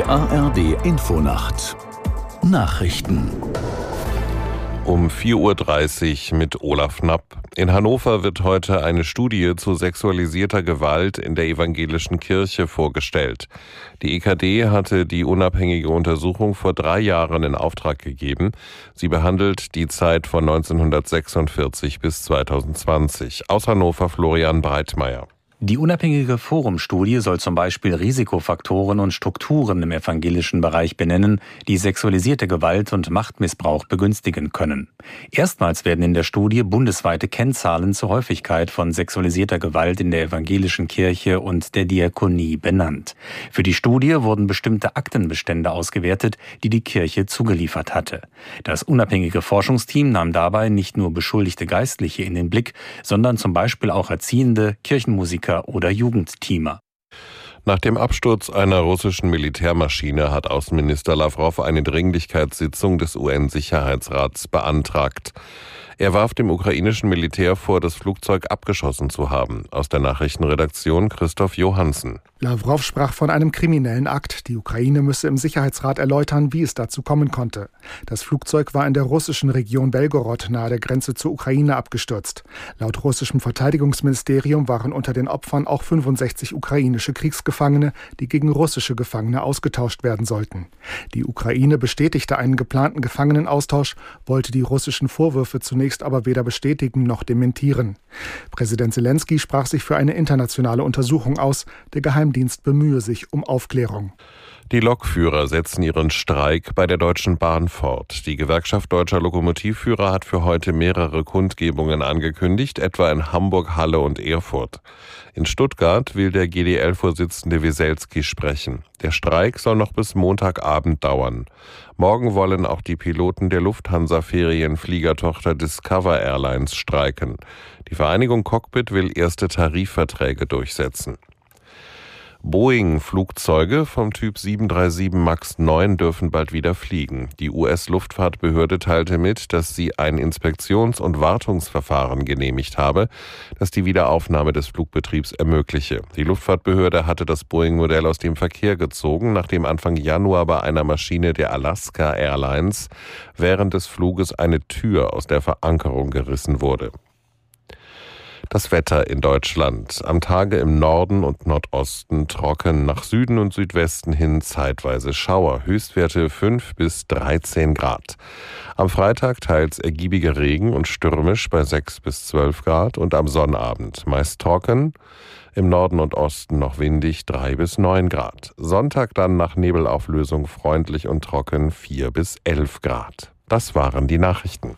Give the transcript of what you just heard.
ARD Infonacht Nachrichten um 4.30 Uhr mit Olaf Knapp. In Hannover wird heute eine Studie zu sexualisierter Gewalt in der evangelischen Kirche vorgestellt. Die EKD hatte die unabhängige Untersuchung vor drei Jahren in Auftrag gegeben. Sie behandelt die Zeit von 1946 bis 2020. Aus Hannover Florian Breitmeier. Die unabhängige Forumstudie soll zum Beispiel Risikofaktoren und Strukturen im evangelischen Bereich benennen, die sexualisierte Gewalt und Machtmissbrauch begünstigen können. Erstmals werden in der Studie bundesweite Kennzahlen zur Häufigkeit von sexualisierter Gewalt in der evangelischen Kirche und der Diakonie benannt. Für die Studie wurden bestimmte Aktenbestände ausgewertet, die die Kirche zugeliefert hatte. Das unabhängige Forschungsteam nahm dabei nicht nur beschuldigte Geistliche in den Blick, sondern zum Beispiel auch Erziehende, Kirchenmusiker, Politiker oder Jugendteamer. Nach dem Absturz einer russischen Militärmaschine hat Außenminister Lavrov eine Dringlichkeitssitzung des UN-Sicherheitsrats beantragt. Er warf dem ukrainischen Militär vor, das Flugzeug abgeschossen zu haben. Aus der Nachrichtenredaktion Christoph Johansen. Lavrov sprach von einem kriminellen Akt. Die Ukraine müsse im Sicherheitsrat erläutern, wie es dazu kommen konnte. Das Flugzeug war in der russischen Region Belgorod nahe der Grenze zur Ukraine abgestürzt. Laut russischem Verteidigungsministerium waren unter den Opfern auch 65 ukrainische Kriegsgefangene, die gegen russische Gefangene ausgetauscht werden sollten. Die Ukraine bestätigte einen geplanten Gefangenenaustausch, wollte die russischen Vorwürfe zunächst aber weder bestätigen noch dementieren. Präsident Zelensky sprach sich für eine internationale Untersuchung aus. Der Geheim Geheimdienst bemühe sich um Aufklärung. Die Lokführer setzen ihren Streik bei der Deutschen Bahn fort. Die Gewerkschaft deutscher Lokomotivführer hat für heute mehrere Kundgebungen angekündigt, etwa in Hamburg, Halle und Erfurt. In Stuttgart will der GDL-Vorsitzende Wieselski sprechen. Der Streik soll noch bis Montagabend dauern. Morgen wollen auch die Piloten der Lufthansa-Ferienfliegertochter Discover Airlines streiken. Die Vereinigung Cockpit will erste Tarifverträge durchsetzen. Boeing-Flugzeuge vom Typ 737 MAX 9 dürfen bald wieder fliegen. Die US-Luftfahrtbehörde teilte mit, dass sie ein Inspektions- und Wartungsverfahren genehmigt habe, das die Wiederaufnahme des Flugbetriebs ermögliche. Die Luftfahrtbehörde hatte das Boeing-Modell aus dem Verkehr gezogen, nachdem Anfang Januar bei einer Maschine der Alaska Airlines während des Fluges eine Tür aus der Verankerung gerissen wurde. Das Wetter in Deutschland. Am Tage im Norden und Nordosten trocken, nach Süden und Südwesten hin zeitweise Schauer. Höchstwerte 5 bis 13 Grad. Am Freitag teils ergiebiger Regen und stürmisch bei 6 bis 12 Grad und am Sonnabend meist trocken. Im Norden und Osten noch windig 3 bis 9 Grad. Sonntag dann nach Nebelauflösung freundlich und trocken 4 bis 11 Grad. Das waren die Nachrichten.